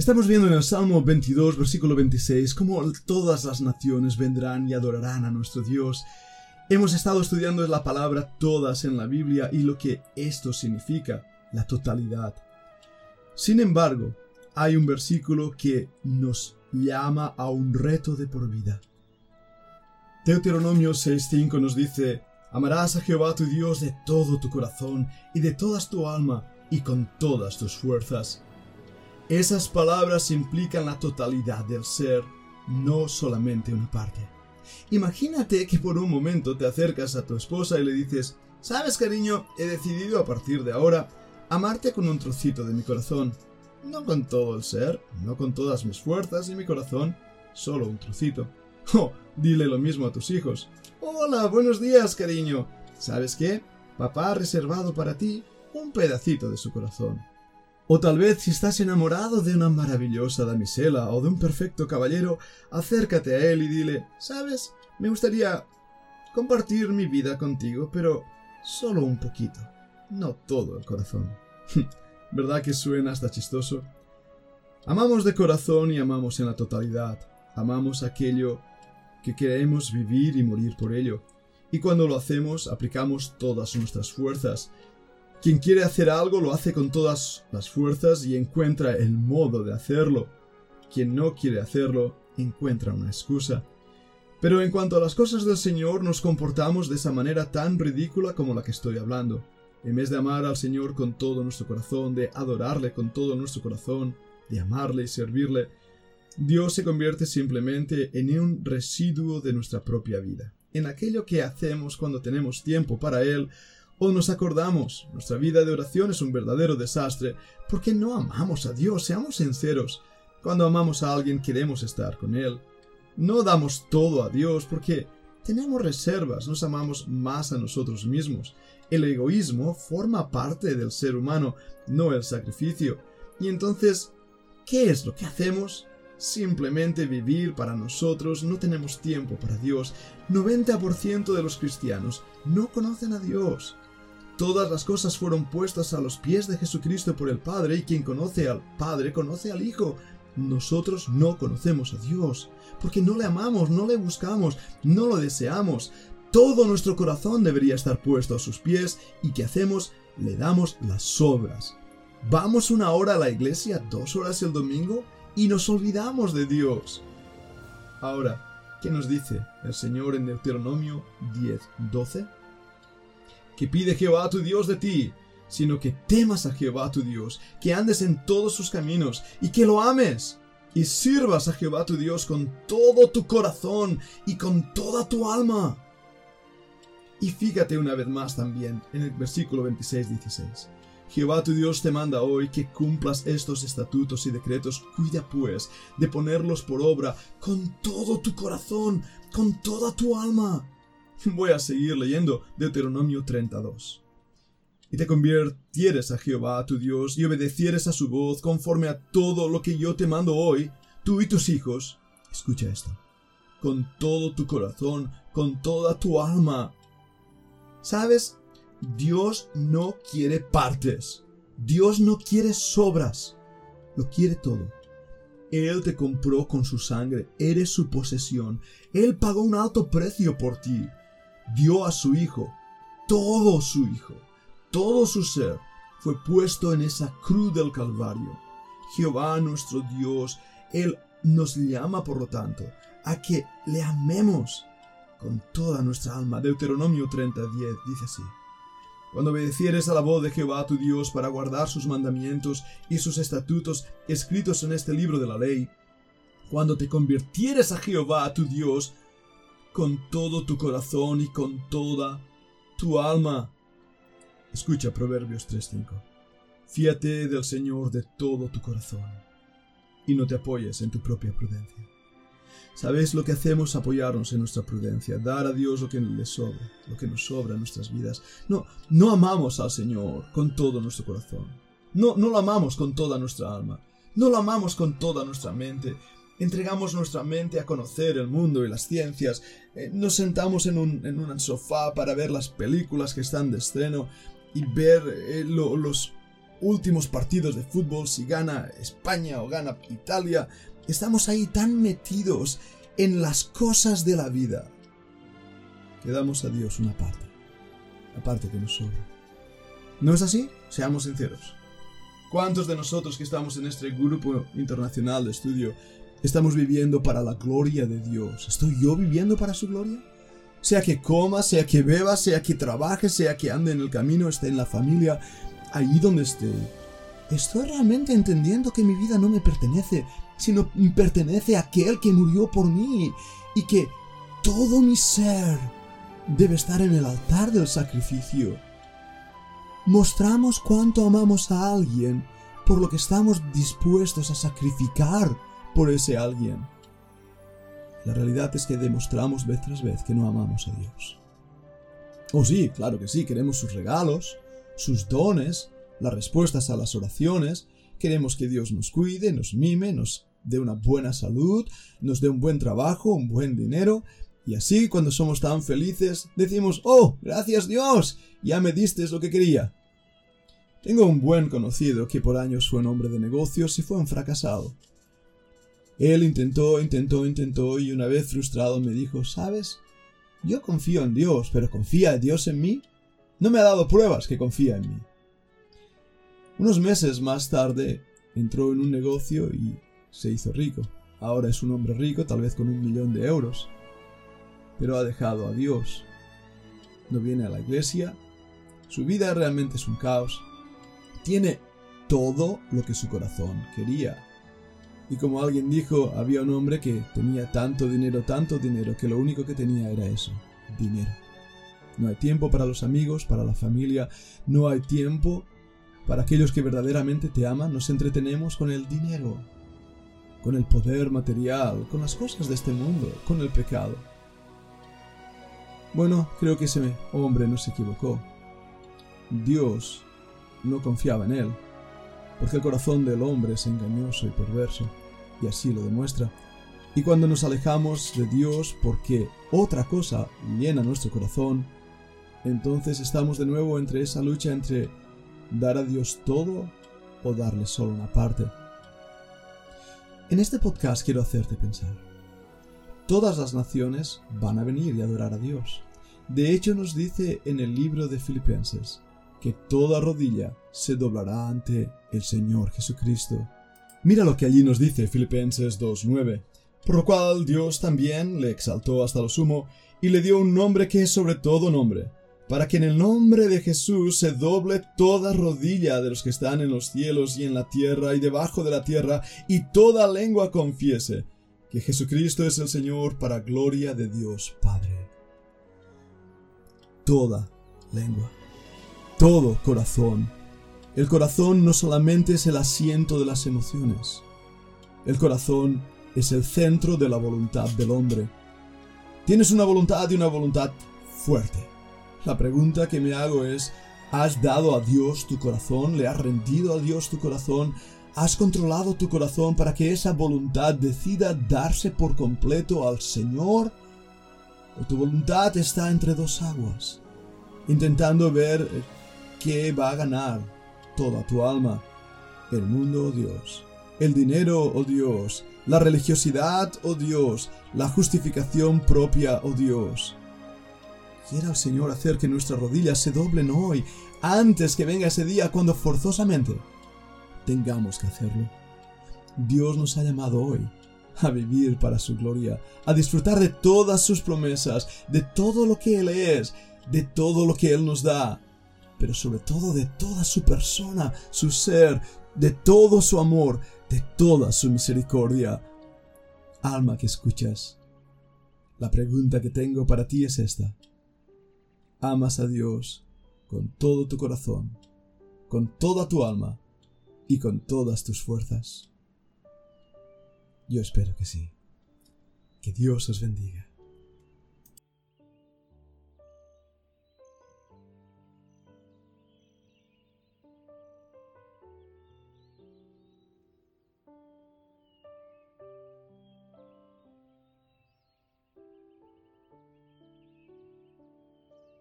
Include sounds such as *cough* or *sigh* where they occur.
Estamos viendo en el Salmo 22, versículo 26, cómo todas las naciones vendrán y adorarán a nuestro Dios. Hemos estado estudiando la palabra todas en la Biblia y lo que esto significa, la totalidad. Sin embargo, hay un versículo que nos llama a un reto de por vida. Deuteronomio 6.5 nos dice, Amarás a Jehová tu Dios de todo tu corazón y de todas tu alma y con todas tus fuerzas. Esas palabras implican la totalidad del ser, no solamente una parte. Imagínate que por un momento te acercas a tu esposa y le dices, Sabes, cariño, he decidido a partir de ahora amarte con un trocito de mi corazón. No con todo el ser, no con todas mis fuerzas y mi corazón, solo un trocito. *laughs* Oh, dile lo mismo a tus hijos. Hola, buenos días, cariño. ¿Sabes qué? Papá ha reservado para ti un pedacito de su corazón. O tal vez si estás enamorado de una maravillosa damisela o de un perfecto caballero, acércate a él y dile, ¿sabes? Me gustaría compartir mi vida contigo, pero solo un poquito, no todo el corazón. *laughs* ¿Verdad que suena hasta chistoso? Amamos de corazón y amamos en la totalidad. Amamos aquello que queremos vivir y morir por ello. Y cuando lo hacemos, aplicamos todas nuestras fuerzas quien quiere hacer algo lo hace con todas las fuerzas y encuentra el modo de hacerlo. Quien no quiere hacerlo encuentra una excusa. Pero en cuanto a las cosas del Señor nos comportamos de esa manera tan ridícula como la que estoy hablando. En vez de amar al Señor con todo nuestro corazón, de adorarle con todo nuestro corazón, de amarle y servirle, Dios se convierte simplemente en un residuo de nuestra propia vida, en aquello que hacemos cuando tenemos tiempo para Él o nos acordamos, nuestra vida de oración es un verdadero desastre porque no amamos a Dios, seamos sinceros. Cuando amamos a alguien queremos estar con Él. No damos todo a Dios porque tenemos reservas, nos amamos más a nosotros mismos. El egoísmo forma parte del ser humano, no el sacrificio. Y entonces, ¿qué es lo que hacemos? Simplemente vivir para nosotros, no tenemos tiempo para Dios. 90% de los cristianos no conocen a Dios. Todas las cosas fueron puestas a los pies de Jesucristo por el Padre, y quien conoce al Padre conoce al Hijo. Nosotros no conocemos a Dios, porque no le amamos, no le buscamos, no lo deseamos. Todo nuestro corazón debería estar puesto a sus pies, y ¿qué hacemos? Le damos las obras. Vamos una hora a la iglesia, dos horas el domingo, y nos olvidamos de Dios. Ahora, ¿qué nos dice el Señor en Deuteronomio 10, 12? Que pide Jehová tu Dios de ti, sino que temas a Jehová tu Dios, que andes en todos sus caminos y que lo ames, y sirvas a Jehová tu Dios con todo tu corazón y con toda tu alma. Y fíjate una vez más también en el versículo 26-16. Jehová tu Dios te manda hoy que cumplas estos estatutos y decretos, cuida pues de ponerlos por obra con todo tu corazón, con toda tu alma Voy a seguir leyendo Deuteronomio 32. Y te convirtieres a Jehová tu Dios y obedecieres a su voz conforme a todo lo que yo te mando hoy, tú y tus hijos. Escucha esto. Con todo tu corazón, con toda tu alma. ¿Sabes? Dios no quiere partes. Dios no quiere sobras. Lo quiere todo. Él te compró con su sangre, eres su posesión. Él pagó un alto precio por ti dio a su Hijo, todo su Hijo, todo su ser, fue puesto en esa cruz del Calvario. Jehová nuestro Dios, Él nos llama, por lo tanto, a que le amemos con toda nuestra alma. Deuteronomio 30, 10 dice así. Cuando obedecieres a la voz de Jehová tu Dios para guardar sus mandamientos y sus estatutos escritos en este libro de la ley, cuando te convirtieres a Jehová tu Dios con todo tu corazón y con toda tu alma. Escucha Proverbios 3:5. Fíate del Señor de todo tu corazón y no te apoyes en tu propia prudencia. ¿Sabéis lo que hacemos? Apoyarnos en nuestra prudencia, dar a Dios lo que le sobra, lo que nos sobra en nuestras vidas. No, no amamos al Señor con todo nuestro corazón. No, no lo amamos con toda nuestra alma. No lo amamos con toda nuestra mente entregamos nuestra mente a conocer el mundo y las ciencias, eh, nos sentamos en un, en un, sofá para ver las películas que están de estreno y ver eh, los últimos partidos de fútbol, si gana España o gana Italia. Estamos ahí tan metidos en las cosas de la vida que damos a Dios una parte, la parte que nos sobra. ¿No es así? Seamos sinceros. ¿Cuántos de nosotros que estamos en este grupo internacional de estudio estamos viviendo para la gloria de Dios? ¿Estoy yo viviendo para su gloria? Sea que coma, sea que beba, sea que trabaje, sea que ande en el camino, esté en la familia, ahí donde esté. Estoy realmente entendiendo que mi vida no me pertenece, sino pertenece a aquel que murió por mí y que todo mi ser debe estar en el altar del sacrificio mostramos cuánto amamos a alguien por lo que estamos dispuestos a sacrificar por ese alguien. La realidad es que demostramos vez tras vez que no amamos a Dios. Oh sí, claro que sí, queremos sus regalos, sus dones, las respuestas a las oraciones, queremos que Dios nos cuide, nos mime, nos dé una buena salud, nos dé un buen trabajo, un buen dinero, y así cuando somos tan felices decimos, oh, gracias Dios, ya me diste lo que quería. Tengo un buen conocido que por años fue un hombre de negocios y fue un fracasado. Él intentó, intentó, intentó y una vez frustrado me dijo, ¿sabes? Yo confío en Dios, pero ¿confía Dios en mí? No me ha dado pruebas que confía en mí. Unos meses más tarde entró en un negocio y se hizo rico. Ahora es un hombre rico, tal vez con un millón de euros. Pero ha dejado a Dios. No viene a la iglesia. Su vida realmente es un caos tiene todo lo que su corazón quería. Y como alguien dijo, había un hombre que tenía tanto dinero, tanto dinero, que lo único que tenía era eso, dinero. No hay tiempo para los amigos, para la familia, no hay tiempo para aquellos que verdaderamente te aman, nos entretenemos con el dinero, con el poder material, con las cosas de este mundo, con el pecado. Bueno, creo que ese hombre no se equivocó. Dios no confiaba en él, porque el corazón del hombre es engañoso y perverso, y así lo demuestra. Y cuando nos alejamos de Dios porque otra cosa llena nuestro corazón, entonces estamos de nuevo entre esa lucha entre dar a Dios todo o darle solo una parte. En este podcast quiero hacerte pensar. Todas las naciones van a venir y adorar a Dios. De hecho nos dice en el libro de Filipenses, que toda rodilla se doblará ante el Señor Jesucristo. Mira lo que allí nos dice Filipenses 2.9, por lo cual Dios también le exaltó hasta lo sumo y le dio un nombre que es sobre todo nombre, para que en el nombre de Jesús se doble toda rodilla de los que están en los cielos y en la tierra y debajo de la tierra, y toda lengua confiese que Jesucristo es el Señor para gloria de Dios Padre. Toda lengua todo corazón. El corazón no solamente es el asiento de las emociones. El corazón es el centro de la voluntad del hombre. Tienes una voluntad y una voluntad fuerte. La pregunta que me hago es, ¿has dado a Dios tu corazón? ¿Le has rendido a Dios tu corazón? ¿Has controlado tu corazón para que esa voluntad decida darse por completo al Señor? ¿O tu voluntad está entre dos aguas, intentando ver ¿Qué va a ganar toda tu alma? El mundo, oh Dios. El dinero, oh Dios. La religiosidad, oh Dios. La justificación propia, oh Dios. Quiera el Señor hacer que nuestras rodillas se doblen hoy, antes que venga ese día cuando forzosamente tengamos que hacerlo. Dios nos ha llamado hoy a vivir para su gloria, a disfrutar de todas sus promesas, de todo lo que Él es, de todo lo que Él nos da, pero sobre todo de toda su persona, su ser, de todo su amor, de toda su misericordia. Alma que escuchas, la pregunta que tengo para ti es esta. ¿Amas a Dios con todo tu corazón, con toda tu alma y con todas tus fuerzas? Yo espero que sí. Que Dios os bendiga.